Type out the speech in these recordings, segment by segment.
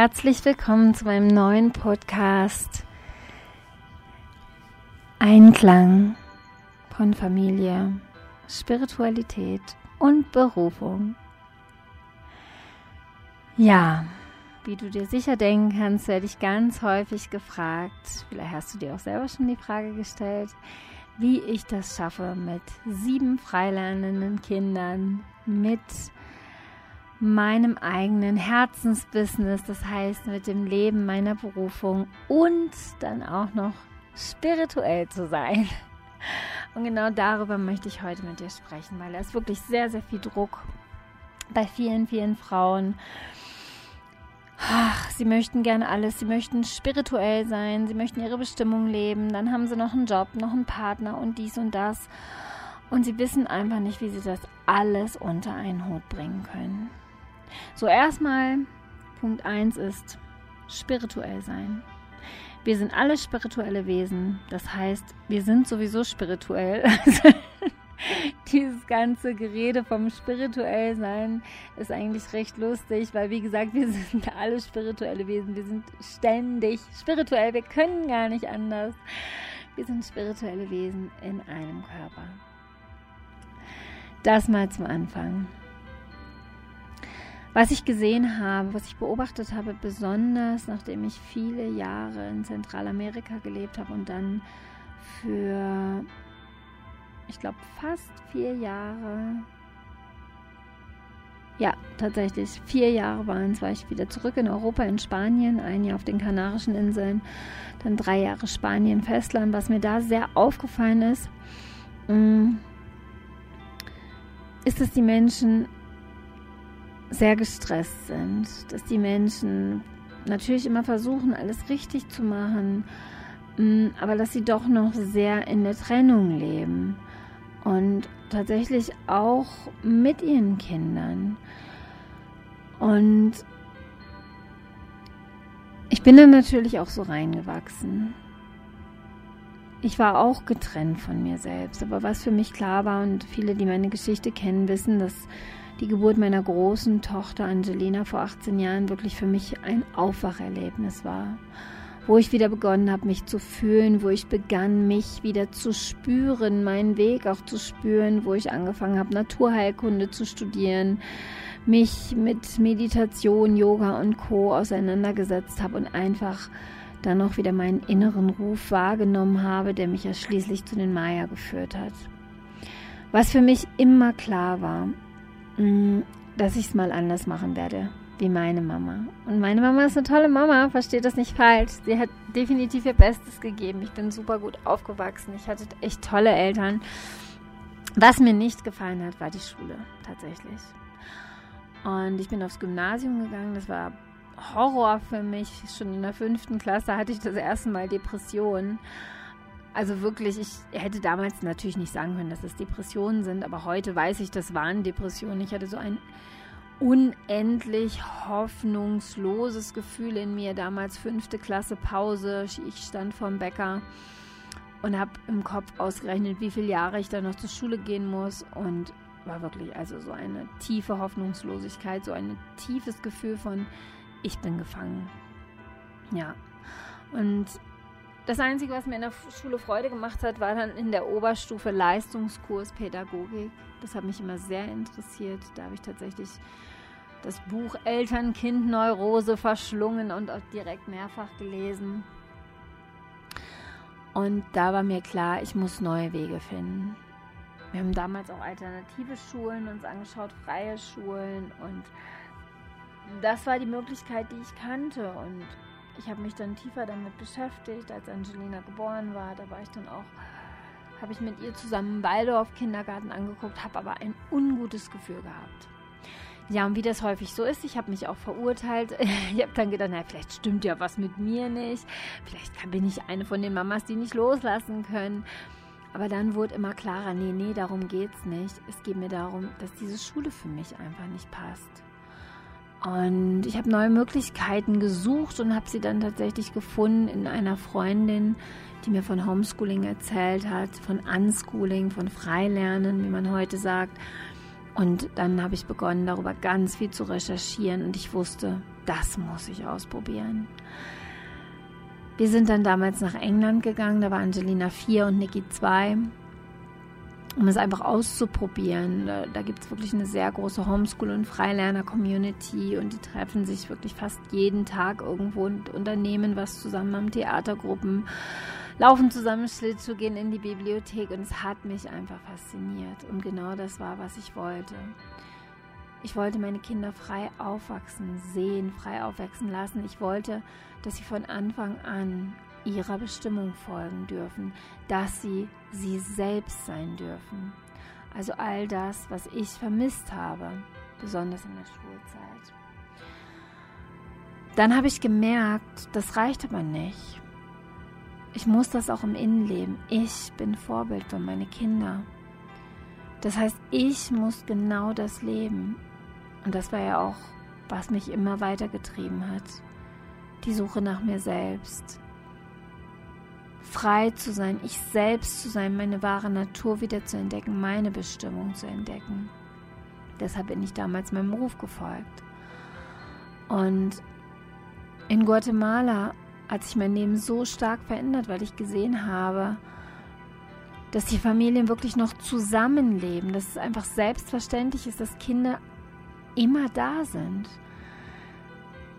herzlich willkommen zu meinem neuen Podcast Einklang von Familie, Spiritualität und Berufung. Ja, wie du dir sicher denken kannst, werde ich ganz häufig gefragt, vielleicht hast du dir auch selber schon die Frage gestellt, wie ich das schaffe mit sieben freilernenden Kindern, mit meinem eigenen Herzensbusiness, das heißt mit dem Leben meiner Berufung und dann auch noch spirituell zu sein. Und genau darüber möchte ich heute mit dir sprechen, weil da ist wirklich sehr, sehr viel Druck bei vielen, vielen Frauen. Ach, sie möchten gerne alles, sie möchten spirituell sein, sie möchten ihre Bestimmung leben, dann haben sie noch einen Job, noch einen Partner und dies und das. Und sie wissen einfach nicht, wie sie das alles unter einen Hut bringen können. So, erstmal Punkt 1 ist spirituell sein. Wir sind alle spirituelle Wesen. Das heißt, wir sind sowieso spirituell. dieses ganze Gerede vom spirituell sein ist eigentlich recht lustig, weil wie gesagt, wir sind alle spirituelle Wesen. Wir sind ständig spirituell. Wir können gar nicht anders. Wir sind spirituelle Wesen in einem Körper. Das mal zum Anfang. Was ich gesehen habe, was ich beobachtet habe, besonders nachdem ich viele Jahre in Zentralamerika gelebt habe und dann für, ich glaube, fast vier Jahre, ja, tatsächlich, vier Jahre waren es, war ich wieder zurück in Europa, in Spanien, ein Jahr auf den Kanarischen Inseln, dann drei Jahre Spanien, Festland. Was mir da sehr aufgefallen ist, mm, ist, dass die Menschen sehr gestresst sind, dass die Menschen natürlich immer versuchen, alles richtig zu machen, mm, aber dass sie doch noch sehr in der Trennung leben und tatsächlich auch mit ihren Kindern. Und ich bin dann natürlich auch so reingewachsen. Ich war auch getrennt von mir selbst, aber was für mich klar war und viele, die meine Geschichte kennen, wissen, dass die Geburt meiner großen Tochter Angelina vor 18 Jahren wirklich für mich ein Aufwacherlebnis war. Wo ich wieder begonnen habe, mich zu fühlen, wo ich begann, mich wieder zu spüren, meinen Weg auch zu spüren, wo ich angefangen habe, Naturheilkunde zu studieren, mich mit Meditation, Yoga und Co. auseinandergesetzt habe und einfach dann noch wieder meinen inneren Ruf wahrgenommen habe, der mich ja schließlich zu den Maya geführt hat. Was für mich immer klar war, Mm, dass ich es mal anders machen werde, wie meine Mama. Und meine Mama ist eine tolle Mama, versteht das nicht falsch. Sie hat definitiv ihr Bestes gegeben. Ich bin super gut aufgewachsen. Ich hatte echt tolle Eltern. Was mir nicht gefallen hat, war die Schule tatsächlich. Und ich bin aufs Gymnasium gegangen. Das war Horror für mich. Schon in der fünften Klasse hatte ich das erste Mal Depressionen. Also wirklich, ich hätte damals natürlich nicht sagen können, dass es Depressionen sind, aber heute weiß ich, das waren Depressionen. Ich hatte so ein unendlich hoffnungsloses Gefühl in mir. Damals fünfte Klasse Pause. Ich stand vorm Bäcker und habe im Kopf ausgerechnet, wie viele Jahre ich da noch zur Schule gehen muss und war wirklich also so eine tiefe Hoffnungslosigkeit, so ein tiefes Gefühl von ich bin gefangen. Ja. Und das Einzige, was mir in der Schule Freude gemacht hat, war dann in der Oberstufe Leistungskurs Pädagogik. Das hat mich immer sehr interessiert. Da habe ich tatsächlich das Buch Eltern-Kind-Neurose verschlungen und auch direkt mehrfach gelesen. Und da war mir klar, ich muss neue Wege finden. Wir haben damals auch alternative Schulen uns angeschaut, freie Schulen und das war die Möglichkeit, die ich kannte und ich habe mich dann tiefer damit beschäftigt, als Angelina geboren war. Da war ich dann auch, habe ich mit ihr zusammen Waldorf Kindergarten angeguckt, habe aber ein ungutes Gefühl gehabt. Ja, und wie das häufig so ist, ich habe mich auch verurteilt. Ich habe dann gedacht, na, vielleicht stimmt ja was mit mir nicht. Vielleicht bin ich eine von den Mamas, die nicht loslassen können. Aber dann wurde immer klarer, nee, nee, darum geht es nicht. Es geht mir darum, dass diese Schule für mich einfach nicht passt. Und ich habe neue Möglichkeiten gesucht und habe sie dann tatsächlich gefunden in einer Freundin, die mir von Homeschooling erzählt hat, von Unschooling, von Freilernen, wie man heute sagt. Und dann habe ich begonnen, darüber ganz viel zu recherchieren und ich wusste, das muss ich ausprobieren. Wir sind dann damals nach England gegangen, da war Angelina 4 und Niki 2, um es einfach auszuprobieren. Da, gibt es wirklich eine sehr große Homeschool- und Freilerner-Community und die treffen sich wirklich fast jeden Tag irgendwo und unternehmen was zusammen, haben Theatergruppen, laufen zusammen Schlittschuh, gehen in die Bibliothek und es hat mich einfach fasziniert. Und genau das war, was ich wollte. Ich wollte meine Kinder frei aufwachsen, sehen, frei aufwachsen lassen. Ich wollte, dass sie von Anfang an ihrer Bestimmung folgen dürfen, dass sie sie selbst sein dürfen. Also all das, was ich vermisst habe, besonders in der Schulzeit. Dann habe ich gemerkt, das reicht aber nicht. Ich muss das auch im Innenleben. Ich bin Vorbild für meine Kinder. Das heißt, ich muss genau das leben. Und das war ja auch, was mich immer weitergetrieben hat. Die Suche nach mir selbst. Frei zu sein, ich selbst zu sein, meine wahre Natur wieder zu entdecken, meine Bestimmung zu entdecken. Deshalb bin ich damals meinem Ruf gefolgt. Und in Guatemala hat sich mein Leben so stark verändert, weil ich gesehen habe, dass die Familien wirklich noch zusammenleben, dass es einfach selbstverständlich ist, dass Kinder immer da sind.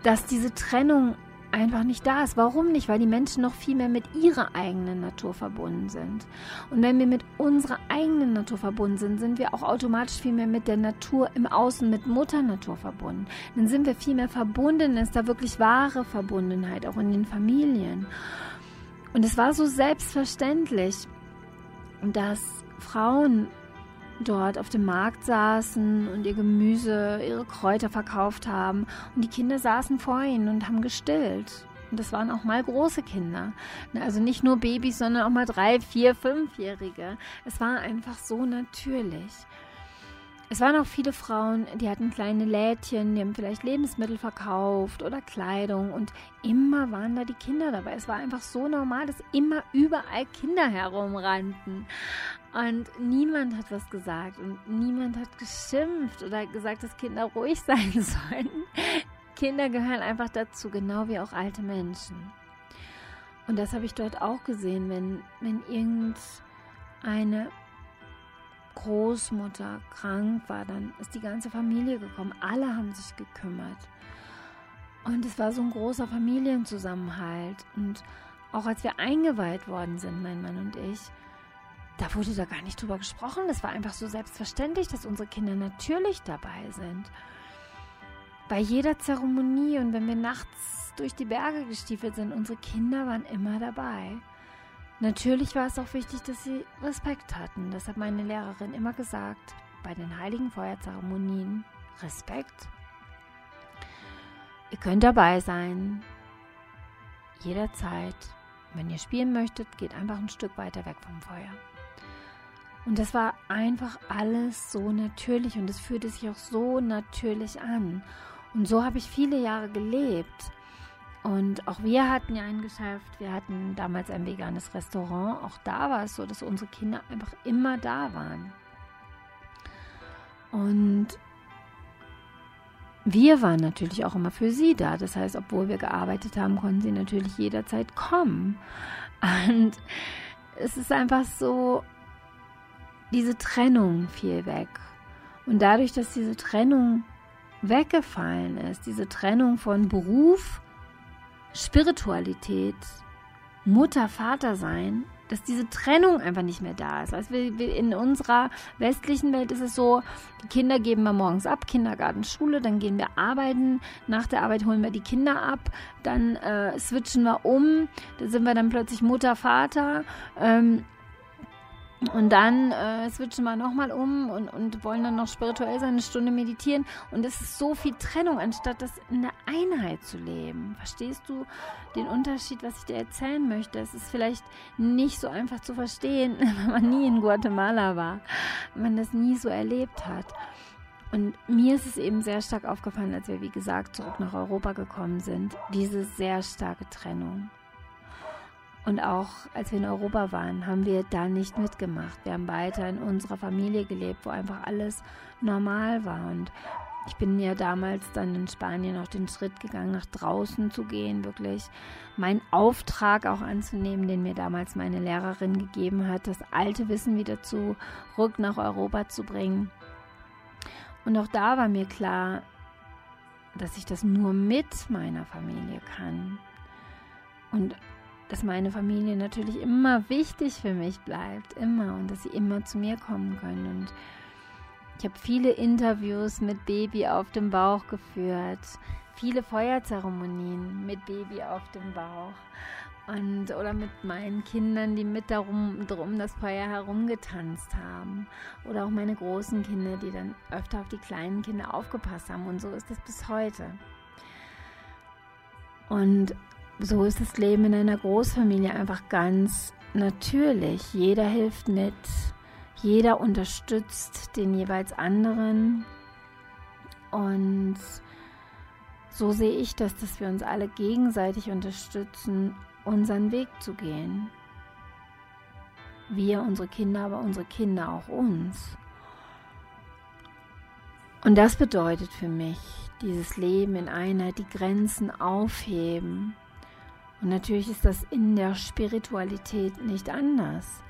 Dass diese Trennung einfach nicht da ist. Warum nicht? Weil die Menschen noch viel mehr mit ihrer eigenen Natur verbunden sind. Und wenn wir mit unserer eigenen Natur verbunden sind, sind wir auch automatisch viel mehr mit der Natur im Außen, mit Mutter Natur verbunden. Dann sind wir viel mehr verbunden, ist da wirklich wahre Verbundenheit, auch in den Familien. Und es war so selbstverständlich, dass Frauen dort auf dem Markt saßen und ihr Gemüse, ihre Kräuter verkauft haben. Und die Kinder saßen vor ihnen und haben gestillt. Und das waren auch mal große Kinder. Also nicht nur Babys, sondern auch mal drei, vier, fünfjährige. Es war einfach so natürlich. Es waren auch viele Frauen, die hatten kleine Lädchen, die haben vielleicht Lebensmittel verkauft oder Kleidung und immer waren da die Kinder dabei. Es war einfach so normal, dass immer überall Kinder herumrannten. Und niemand hat was gesagt und niemand hat geschimpft oder gesagt, dass Kinder ruhig sein sollen. Kinder gehören einfach dazu, genau wie auch alte Menschen. Und das habe ich dort auch gesehen, wenn, wenn irgendeine Großmutter krank war, dann ist die ganze Familie gekommen. Alle haben sich gekümmert. Und es war so ein großer Familienzusammenhalt. Und auch als wir eingeweiht worden sind, mein Mann und ich, da wurde da gar nicht drüber gesprochen. Das war einfach so selbstverständlich, dass unsere Kinder natürlich dabei sind. Bei jeder Zeremonie und wenn wir nachts durch die Berge gestiefelt sind, unsere Kinder waren immer dabei. Natürlich war es auch wichtig, dass sie Respekt hatten. Das hat meine Lehrerin immer gesagt. Bei den heiligen Feuerzeremonien Respekt. Ihr könnt dabei sein. Jederzeit. Wenn ihr spielen möchtet, geht einfach ein Stück weiter weg vom Feuer. Und das war einfach alles so natürlich und es fühlte sich auch so natürlich an. Und so habe ich viele Jahre gelebt. Und auch wir hatten ja ein Geschäft. Wir hatten damals ein veganes Restaurant. Auch da war es so, dass unsere Kinder einfach immer da waren. Und wir waren natürlich auch immer für sie da. Das heißt, obwohl wir gearbeitet haben, konnten sie natürlich jederzeit kommen. Und es ist einfach so, diese Trennung fiel weg. Und dadurch, dass diese Trennung weggefallen ist, diese Trennung von Beruf Spiritualität, Mutter, Vater sein, dass diese Trennung einfach nicht mehr da ist. Also in unserer westlichen Welt ist es so, die Kinder geben wir morgens ab, Kindergarten, Schule, dann gehen wir arbeiten, nach der Arbeit holen wir die Kinder ab, dann äh, switchen wir um, da sind wir dann plötzlich Mutter, Vater. Ähm, und dann äh, switchen wir nochmal um und, und wollen dann noch spirituell sein, eine Stunde meditieren. Und es ist so viel Trennung, anstatt das in der Einheit zu leben. Verstehst du den Unterschied, was ich dir erzählen möchte? Es ist vielleicht nicht so einfach zu verstehen, wenn man nie in Guatemala war, wenn man das nie so erlebt hat. Und mir ist es eben sehr stark aufgefallen, als wir, wie gesagt, zurück nach Europa gekommen sind, diese sehr starke Trennung. Und auch als wir in Europa waren, haben wir da nicht mitgemacht. Wir haben weiter in unserer Familie gelebt, wo einfach alles normal war. Und ich bin ja damals dann in Spanien auch den Schritt gegangen, nach draußen zu gehen, wirklich meinen Auftrag auch anzunehmen, den mir damals meine Lehrerin gegeben hat, das alte Wissen wieder zurück nach Europa zu bringen. Und auch da war mir klar, dass ich das nur mit meiner Familie kann. Und dass meine Familie natürlich immer wichtig für mich bleibt, immer und dass sie immer zu mir kommen können. Und ich habe viele Interviews mit Baby auf dem Bauch geführt, viele Feuerzeremonien mit Baby auf dem Bauch und oder mit meinen Kindern, die mit darum drum das Feuer herumgetanzt haben oder auch meine großen Kinder, die dann öfter auf die kleinen Kinder aufgepasst haben und so ist es bis heute. Und so ist das Leben in einer Großfamilie einfach ganz natürlich. Jeder hilft mit, jeder unterstützt den jeweils anderen. Und so sehe ich das, dass wir uns alle gegenseitig unterstützen, unseren Weg zu gehen. Wir, unsere Kinder, aber unsere Kinder auch uns. Und das bedeutet für mich dieses Leben in Einheit, die Grenzen aufheben. Und natürlich ist das in der Spiritualität nicht anders.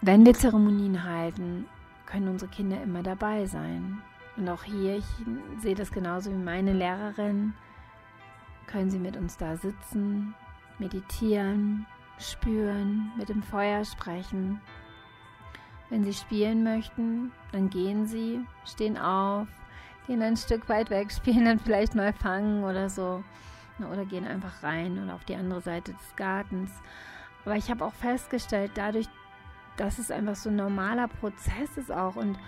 Wenn wir Zeremonien halten, können unsere Kinder immer dabei sein. Und auch hier, ich sehe das genauso wie meine Lehrerin, können sie mit uns da sitzen, meditieren, spüren, mit dem Feuer sprechen. Wenn sie spielen möchten, dann gehen sie, stehen auf, gehen ein Stück weit weg, spielen dann vielleicht mal Fangen oder so. Oder gehen einfach rein oder auf die andere Seite des Gartens. Aber ich habe auch festgestellt, dadurch, dass es einfach so ein normaler Prozess ist auch und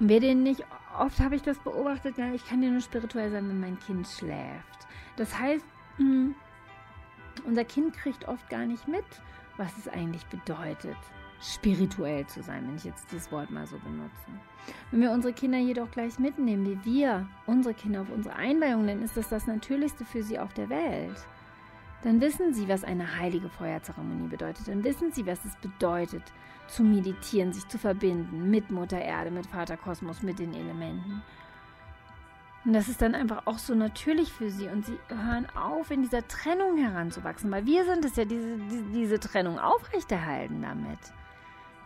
wir den nicht, oft habe ich das beobachtet, ja, ich kann ja nur spirituell sein, wenn mein Kind schläft. Das heißt, mh, hm, unser Kind kriegt oft gar nicht mit, was es eigentlich bedeutet, spirituell zu sein, wenn ich jetzt dieses Wort mal so benutze. Wenn wir unsere Kinder jedoch gleich mitnehmen, wie wir unsere Kinder auf unsere Einweihung nennen, ist das das Natürlichste für sie auf der Welt dann wissen Sie, was eine heilige Feuerzeremonie bedeutet. Dann wissen Sie, was es bedeutet, zu meditieren, sich zu verbinden mit Mutter Erde, mit Vater Kosmos, mit den Elementen. Und das ist dann einfach auch so natürlich für sie und sie hören auf, in dieser Trennung heranzuwachsen, weil wir sind es ja, diese, diese, diese Trennung aufrechterhalten damit.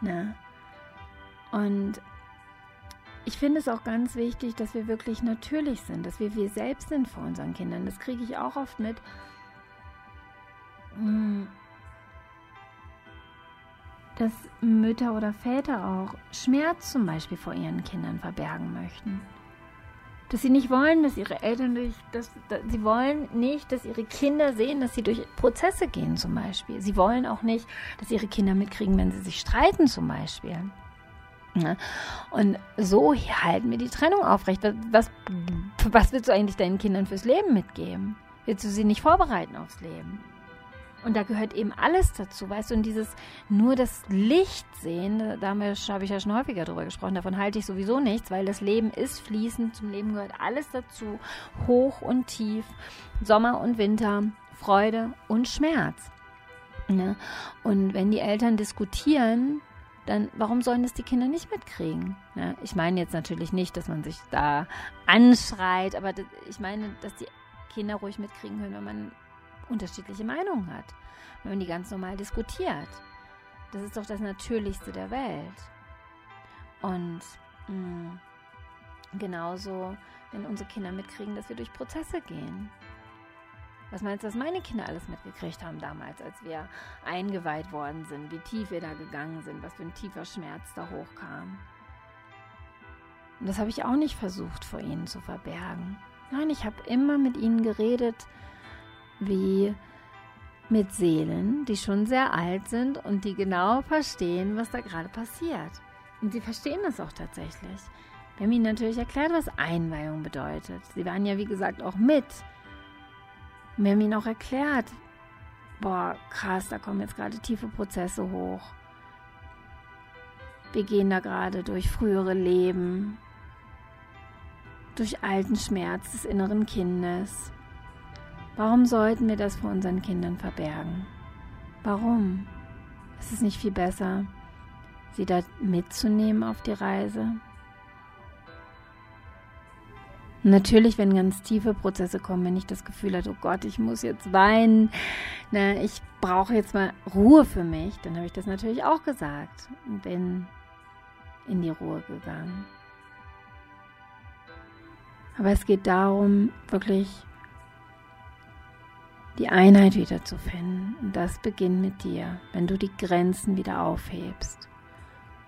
Ne? Und ich finde es auch ganz wichtig, dass wir wirklich natürlich sind, dass wir wir selbst sind vor unseren Kindern. Das kriege ich auch oft mit dass Mütter oder Väter auch Schmerz zum Beispiel vor ihren Kindern verbergen möchten. Dass sie nicht wollen, dass ihre Eltern durch, dass, dass, sie wollen nicht, dass ihre Kinder sehen, dass sie durch Prozesse gehen zum Beispiel. Sie wollen auch nicht, dass ihre Kinder mitkriegen, wenn sie sich streiten zum Beispiel. Ja. Und so halten wir die Trennung aufrecht. Was, was willst du eigentlich deinen Kindern fürs Leben mitgeben? Willst du sie nicht vorbereiten aufs Leben? Und da gehört eben alles dazu, weißt du, und dieses nur das Licht sehen, da habe ich ja schon häufiger drüber gesprochen, davon halte ich sowieso nichts, weil das Leben ist fließend, zum Leben gehört alles dazu, hoch und tief, Sommer und Winter, Freude und Schmerz. Ne? Und wenn die Eltern diskutieren, dann warum sollen das die Kinder nicht mitkriegen? Ne? Ich meine jetzt natürlich nicht, dass man sich da anschreit, aber das, ich meine, dass die Kinder ruhig mitkriegen können, wenn man unterschiedliche Meinungen hat, wenn man die ganz normal diskutiert. Das ist doch das Natürlichste der Welt. Und mh, mm, genauso, wenn unsere Kinder mitkriegen, dass wir durch Prozesse gehen. Was meinst du, was meine Kinder alles mitgekriegt haben damals, als wir eingeweiht worden sind, wie tief wir da gegangen sind, was für ein tiefer Schmerz da hochkam? Und das habe ich auch nicht versucht, vor ihnen zu verbergen. Nein, ich habe immer mit ihnen geredet, wie mit Seelen, die schon sehr alt sind und die genau verstehen, was da gerade passiert. Und sie verstehen das auch tatsächlich. Wir haben ihnen natürlich erklärt, was Einweihung bedeutet. Sie waren ja, wie gesagt, auch mit. Wir haben ihnen auch erklärt, boah, krass, da kommen jetzt gerade tiefe Prozesse hoch. Wir gehen da gerade durch frühere Leben, durch alten Schmerz des inneren Kindes. Warum sollten wir das vor unseren Kindern verbergen? Warum? Ist es nicht viel besser, sie da mitzunehmen auf die Reise? Natürlich, wenn ganz tiefe Prozesse kommen, wenn ich das Gefühl habe, oh Gott, ich muss jetzt weinen, ne, ich brauche jetzt mal Ruhe für mich, dann habe ich das natürlich auch gesagt und bin in die Ruhe gegangen. Aber es geht darum, wirklich die Einheit wieder zu finden. Und das beginnt mit dir, wenn du die Grenzen wieder aufhebst.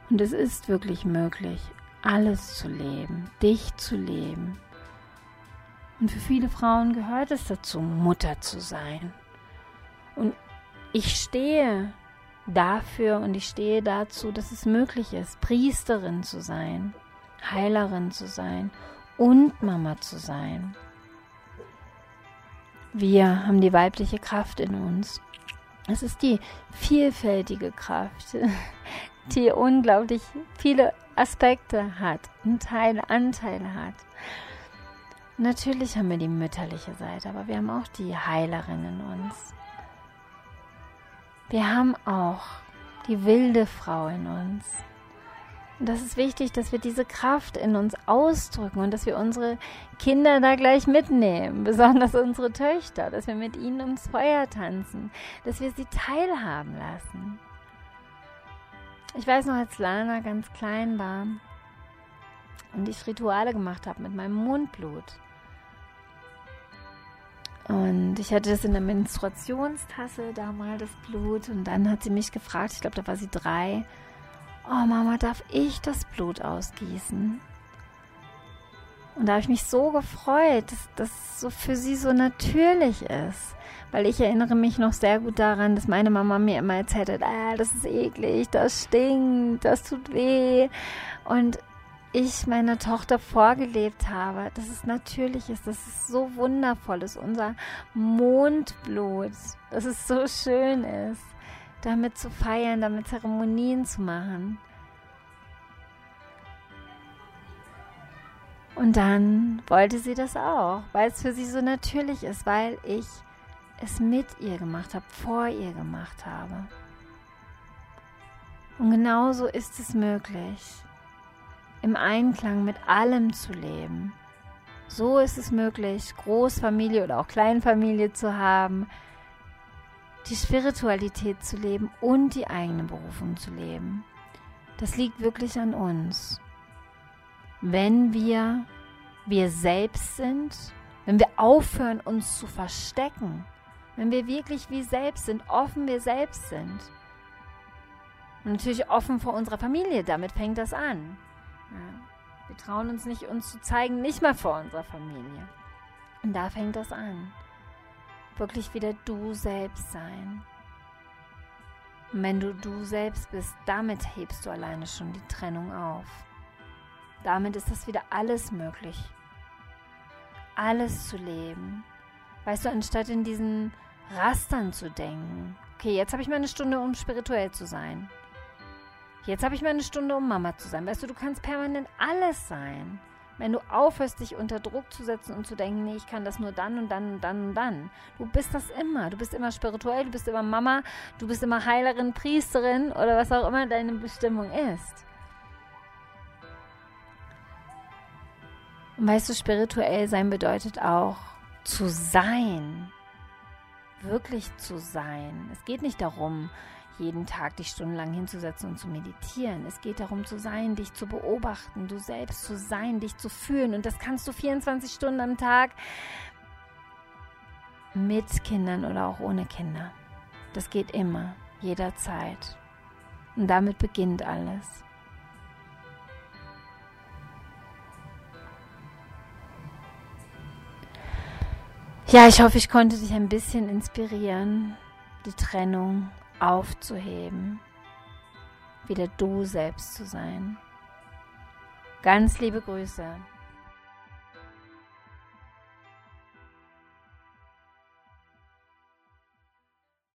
Und es ist wirklich möglich, alles zu leben, dich zu leben. Und für viele Frauen gehört es dazu, Mutter zu sein. Und ich stehe dafür und ich stehe dazu, dass es möglich ist, Priesterin zu sein, Heilerin zu sein und Mama zu sein. Wir haben die weibliche Kraft in uns. Es ist die vielfältige Kraft, die unglaublich viele Aspekte hat, einen Teil, Anteile hat. Natürlich haben wir die mütterliche Seite, aber wir haben auch die Heilerin in uns. Wir haben auch die wilde Frau in uns. Und das ist wichtig, dass wir diese Kraft in uns ausdrücken und dass wir unsere Kinder da gleich mitnehmen, besonders unsere Töchter, dass wir mit ihnen ums Feuer tanzen, dass wir sie teilhaben lassen. Ich weiß noch, als Lana ganz klein war und ich Rituale gemacht habe mit meinem Mondblut. Und ich hatte das in der Menstruationstasse damals, das Blut. Und dann hat sie mich gefragt, ich glaube, da war sie drei, oh Mama, darf ich das Blut ausgießen? Und da habe ich mich so gefreut, dass das so für sie so natürlich ist. Weil ich erinnere mich noch sehr gut daran, dass meine Mama mir immer erzählt hat, ah, das ist eklig, das stinkt, das tut weh. Und ich meiner Tochter vorgelebt habe, dass es natürlich ist, dass es so wundervoll ist, unser Mondblut, dass es so schön ist damit zu feiern, damit Zeremonien zu machen. Und dann wollte sie das auch, weil es für sie so natürlich ist, weil ich es mit ihr gemacht habe, vor ihr gemacht habe. Und genauso ist es möglich, im Einklang mit allem zu leben. So ist es möglich, Großfamilie oder auch Kleinfamilie zu haben, die Spiritualität zu leben und die eigene Berufung zu leben. Das liegt wirklich an uns. Wenn wir wir selbst sind, wenn wir aufhören, uns zu verstecken, wenn wir wirklich wie selbst sind, offen wir selbst sind. Und natürlich offen vor unserer Familie, damit fängt das an. Ja. Wir trauen uns nicht, uns zu zeigen, nicht mal vor unserer Familie. Und da fängt das an wirklich wieder du selbst sein. Und wenn du du selbst bist, damit hebst du alleine schon die Trennung auf. Damit ist das wieder alles möglich. Alles zu leben. Weißt du, anstatt in diesen Rastern zu denken. Okay, jetzt habe ich mal eine Stunde, um spirituell zu sein. Jetzt habe ich mal eine Stunde, um Mama zu sein. Weißt du, du kannst permanent alles sein. Wenn du aufhörst, dich unter Druck zu setzen und zu denken, nee, ich kann das nur dann und dann und dann und dann. Du bist das immer. Du bist immer spirituell, du bist immer Mama, du bist immer Heilerin, Priesterin oder was auch immer deine Bestimmung ist. Und weißt du, spirituell sein bedeutet auch zu sein. Wirklich zu sein. Es geht nicht darum, jeden Tag dich stundenlang hinzusetzen und zu meditieren. Es geht darum zu sein, dich zu beobachten, du selbst zu sein, dich zu fühlen. Und das kannst du 24 Stunden am Tag mit Kindern oder auch ohne Kinder. Das geht immer, jederzeit. Und damit beginnt alles. Ja, ich hoffe, ich konnte dich ein bisschen inspirieren, die Trennung aufzuheben, wieder du selbst zu sein. Ganz liebe Grüße.